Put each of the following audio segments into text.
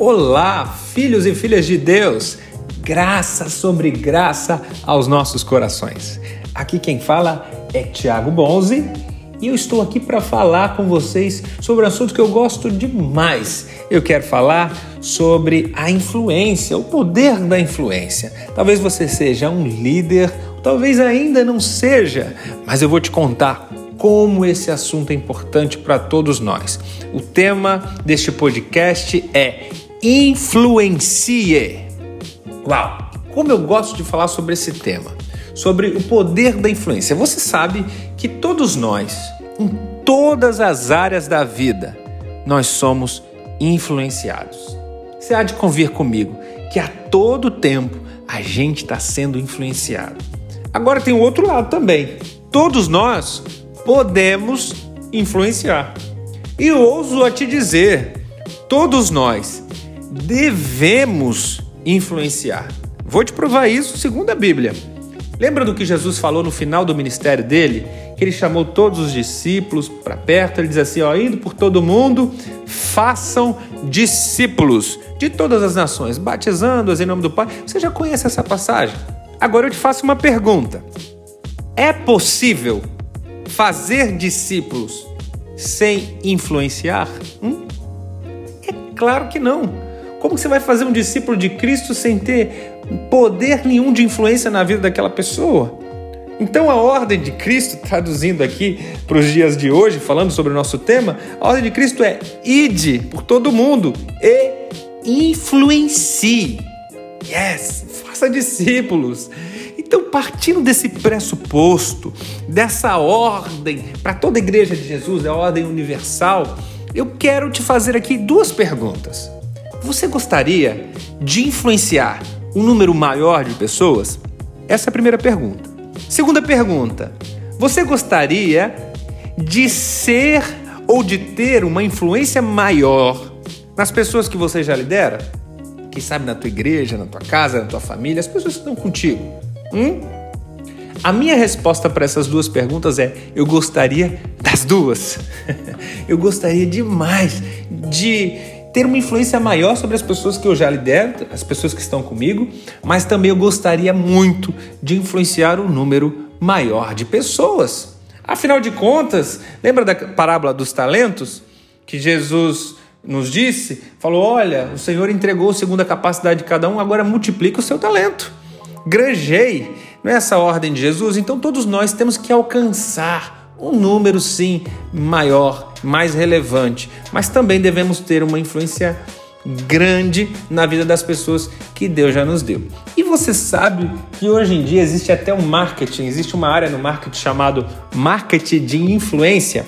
Olá, filhos e filhas de Deus! Graça sobre graça aos nossos corações. Aqui quem fala é Tiago Bonzi e eu estou aqui para falar com vocês sobre um assunto que eu gosto demais. Eu quero falar sobre a influência, o poder da influência. Talvez você seja um líder, talvez ainda não seja, mas eu vou te contar como esse assunto é importante para todos nós. O tema deste podcast é influencie. Uau! Como eu gosto de falar sobre esse tema, sobre o poder da influência. Você sabe que todos nós, em todas as áreas da vida, nós somos influenciados. Você há de convir comigo que a todo tempo a gente está sendo influenciado. Agora tem o outro lado também. Todos nós podemos influenciar. E ouso a te dizer, todos nós devemos influenciar. Vou te provar isso segundo a Bíblia. Lembra do que Jesus falou no final do ministério dele? Que ele chamou todos os discípulos para perto, ele diz assim: ó, indo por todo mundo, façam discípulos de todas as nações, batizando-as em nome do Pai. Você já conhece essa passagem? Agora eu te faço uma pergunta: é possível fazer discípulos sem influenciar? Hum? É claro que não. Como você vai fazer um discípulo de Cristo sem ter poder nenhum de influência na vida daquela pessoa? Então, a ordem de Cristo, traduzindo aqui para os dias de hoje, falando sobre o nosso tema, a ordem de Cristo é: ide por todo mundo e influencie. Yes, faça discípulos. Então, partindo desse pressuposto, dessa ordem para toda a igreja de Jesus, é a ordem universal, eu quero te fazer aqui duas perguntas. Você gostaria de influenciar um número maior de pessoas? Essa é a primeira pergunta. Segunda pergunta: você gostaria de ser ou de ter uma influência maior nas pessoas que você já lidera? Quem sabe na tua igreja, na tua casa, na tua família, as pessoas que estão contigo. Hum? A minha resposta para essas duas perguntas é: eu gostaria das duas. eu gostaria demais de ter uma influência maior sobre as pessoas que eu já lidero, as pessoas que estão comigo, mas também eu gostaria muito de influenciar um número maior de pessoas. Afinal de contas, lembra da parábola dos talentos que Jesus nos disse? Falou: Olha, o Senhor entregou segundo a capacidade de cada um, agora multiplica o seu talento. Granjei, não é essa a ordem de Jesus? Então todos nós temos que alcançar um número sim maior, mais relevante, mas também devemos ter uma influência grande na vida das pessoas que Deus já nos deu. E você sabe que hoje em dia existe até um marketing, existe uma área no marketing chamado marketing de influência.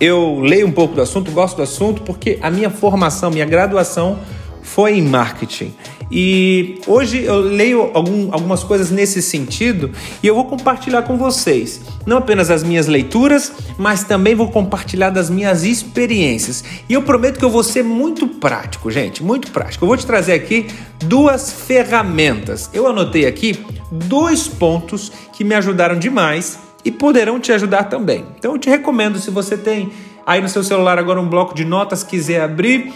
Eu leio um pouco do assunto, gosto do assunto porque a minha formação, minha graduação foi em marketing. E hoje eu leio algum, algumas coisas nesse sentido e eu vou compartilhar com vocês. Não apenas as minhas leituras, mas também vou compartilhar das minhas experiências. E eu prometo que eu vou ser muito prático, gente, muito prático. Eu vou te trazer aqui duas ferramentas. Eu anotei aqui dois pontos que me ajudaram demais e poderão te ajudar também. Então eu te recomendo, se você tem aí no seu celular agora um bloco de notas, quiser abrir.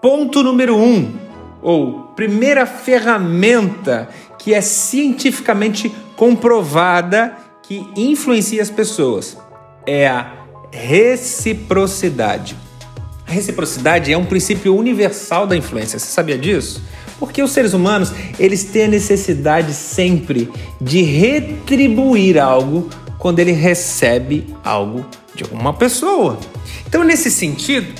Ponto número um, ou primeira ferramenta que é cientificamente comprovada que influencia as pessoas é a reciprocidade. A reciprocidade é um princípio universal da influência. Você sabia disso? Porque os seres humanos, eles têm a necessidade sempre de retribuir algo quando ele recebe algo de alguma pessoa. Então, nesse sentido,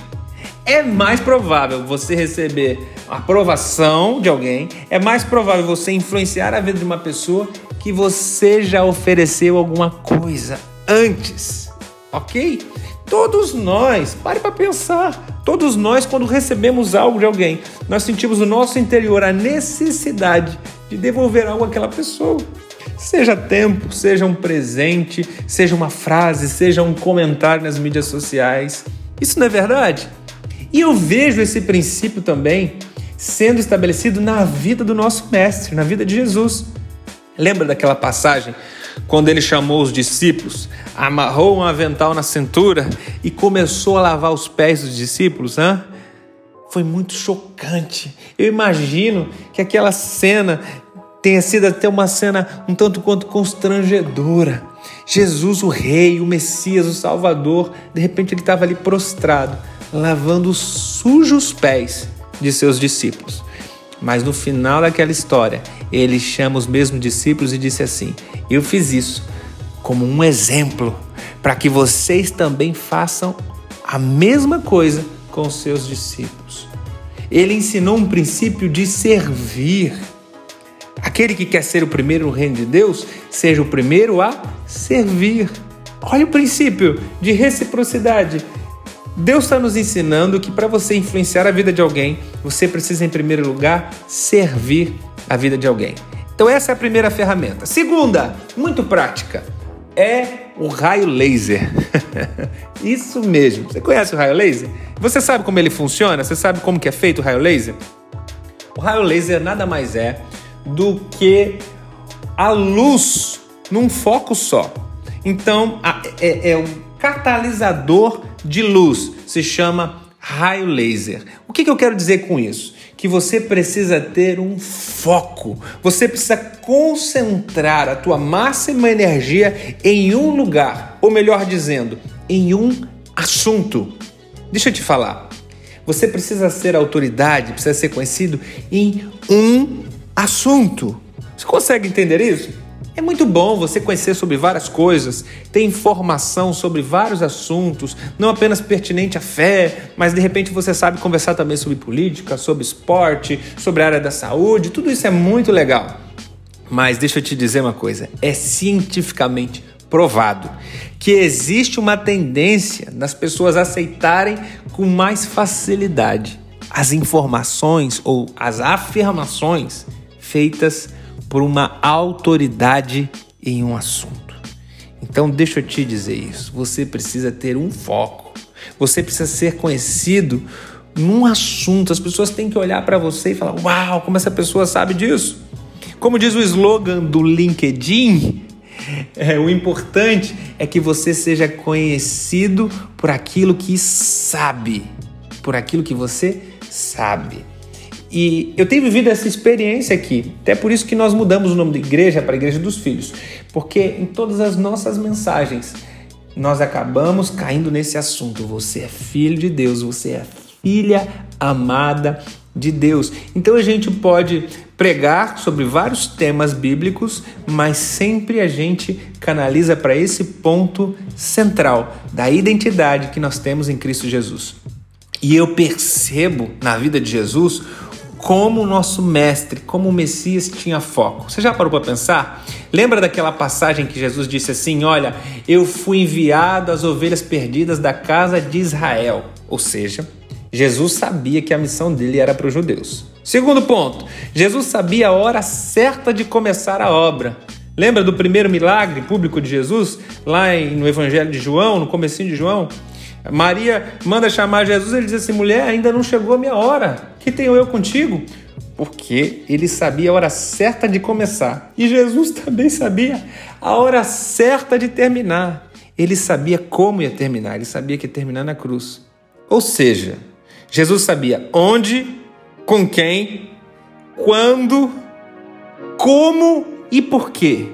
é mais provável você receber aprovação de alguém, é mais provável você influenciar a vida de uma pessoa que você já ofereceu alguma coisa antes, ok? Todos nós, pare para pensar, todos nós, quando recebemos algo de alguém, nós sentimos no nosso interior a necessidade de devolver algo àquela pessoa. Seja tempo, seja um presente, seja uma frase, seja um comentário nas mídias sociais. Isso não é verdade? E eu vejo esse princípio também sendo estabelecido na vida do nosso Mestre, na vida de Jesus. Lembra daquela passagem quando ele chamou os discípulos, amarrou um avental na cintura e começou a lavar os pés dos discípulos? Hã? foi muito chocante. Eu imagino que aquela cena tenha sido até uma cena um tanto quanto constrangedora. Jesus, o Rei, o Messias, o Salvador, de repente ele estava ali prostrado, lavando os sujos pés de seus discípulos. Mas no final daquela história, ele chama os mesmos discípulos e disse assim: Eu fiz isso como um exemplo para que vocês também façam a mesma coisa com seus discípulos. Ele ensinou um princípio de servir. Aquele que quer ser o primeiro no reino de Deus, seja o primeiro a servir. Olha o princípio de reciprocidade. Deus está nos ensinando que para você influenciar a vida de alguém, você precisa, em primeiro lugar, servir a vida de alguém. Então, essa é a primeira ferramenta. Segunda, muito prática, é o raio laser. Isso mesmo. Você conhece o raio laser? Você sabe como ele funciona? Você sabe como que é feito o raio laser? O raio laser nada mais é do que a luz num foco só. Então, é, é um catalisador de luz, se chama raio laser. O que, que eu quero dizer com isso? Que você precisa ter um foco, você precisa concentrar a tua máxima energia em um lugar, ou melhor dizendo, em um assunto. Deixa eu te falar, você precisa ser autoridade, precisa ser conhecido em um assunto. Você consegue entender isso? É muito bom você conhecer sobre várias coisas, ter informação sobre vários assuntos, não apenas pertinente à fé, mas de repente você sabe conversar também sobre política, sobre esporte, sobre a área da saúde, tudo isso é muito legal. Mas deixa eu te dizer uma coisa: é cientificamente provado que existe uma tendência das pessoas aceitarem com mais facilidade as informações ou as afirmações feitas por uma autoridade em um assunto. Então, deixa eu te dizer isso. Você precisa ter um foco. Você precisa ser conhecido num assunto. As pessoas têm que olhar para você e falar: Uau, como essa pessoa sabe disso? Como diz o slogan do LinkedIn, é, o importante é que você seja conhecido por aquilo que sabe, por aquilo que você sabe. E eu tenho vivido essa experiência aqui, até por isso que nós mudamos o nome da igreja para Igreja dos Filhos, porque em todas as nossas mensagens nós acabamos caindo nesse assunto. Você é filho de Deus, você é filha amada de Deus. Então a gente pode pregar sobre vários temas bíblicos, mas sempre a gente canaliza para esse ponto central da identidade que nós temos em Cristo Jesus. E eu percebo na vida de Jesus como o nosso mestre, como o Messias tinha foco. Você já parou para pensar? Lembra daquela passagem que Jesus disse assim: Olha, eu fui enviado às ovelhas perdidas da casa de Israel. Ou seja, Jesus sabia que a missão dele era para os judeus. Segundo ponto, Jesus sabia a hora certa de começar a obra. Lembra do primeiro milagre público de Jesus, lá no Evangelho de João, no comecinho de João? Maria manda chamar Jesus, ele diz assim: mulher, ainda não chegou a minha hora, que tenho eu contigo? Porque ele sabia a hora certa de começar e Jesus também sabia a hora certa de terminar. Ele sabia como ia terminar, ele sabia que ia terminar na cruz. Ou seja, Jesus sabia onde, com quem, quando, como e por quê.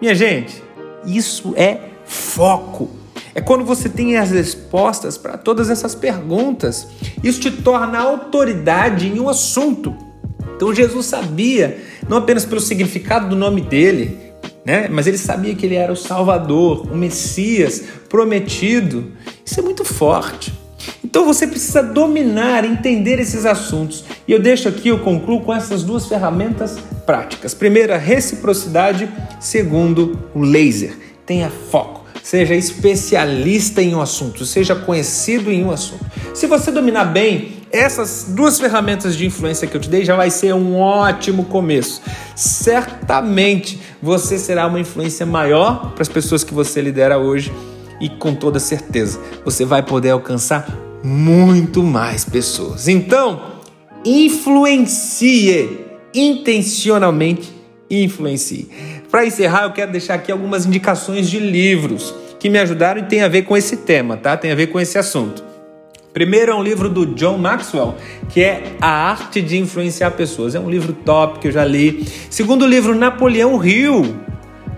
Minha gente, isso é foco. É quando você tem as respostas para todas essas perguntas. Isso te torna autoridade em um assunto. Então Jesus sabia, não apenas pelo significado do nome dele, né? mas ele sabia que ele era o Salvador, o Messias prometido. Isso é muito forte. Então você precisa dominar, entender esses assuntos. E eu deixo aqui, eu concluo com essas duas ferramentas práticas. Primeiro, a reciprocidade. Segundo, o laser. Tenha foco seja especialista em um assunto, seja conhecido em um assunto. Se você dominar bem essas duas ferramentas de influência que eu te dei, já vai ser um ótimo começo. Certamente você será uma influência maior para as pessoas que você lidera hoje e com toda certeza você vai poder alcançar muito mais pessoas. Então, influencie intencionalmente, influencie. Para encerrar, eu quero deixar aqui algumas indicações de livros que me ajudaram e tem a ver com esse tema, tá? Tem a ver com esse assunto. Primeiro é um livro do John Maxwell, que é A Arte de Influenciar Pessoas. É um livro top que eu já li. Segundo livro, Napoleão Hill,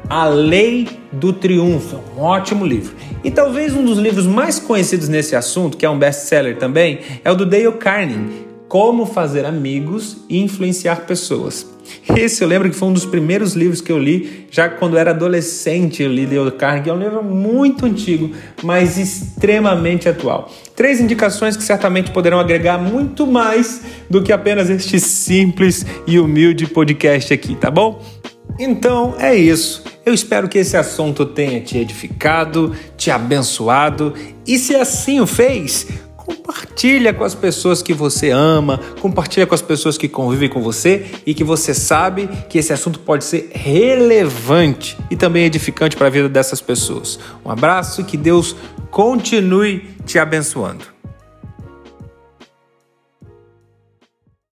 A Lei do Triunfo. Um ótimo livro. E talvez um dos livros mais conhecidos nesse assunto, que é um best-seller também, é o do Dale Carnegie, Como Fazer Amigos e Influenciar Pessoas. Esse eu lembro que foi um dos primeiros livros que eu li, já quando era adolescente eu li Dale Carnegie, é um livro muito antigo, mas extremamente atual. Três indicações que certamente poderão agregar muito mais do que apenas este simples e humilde podcast aqui, tá bom? Então é isso. Eu espero que esse assunto tenha te edificado, te abençoado e se assim o fez, Compartilha com as pessoas que você ama, compartilha com as pessoas que convivem com você e que você sabe que esse assunto pode ser relevante e também edificante para a vida dessas pessoas. Um abraço e que Deus continue te abençoando.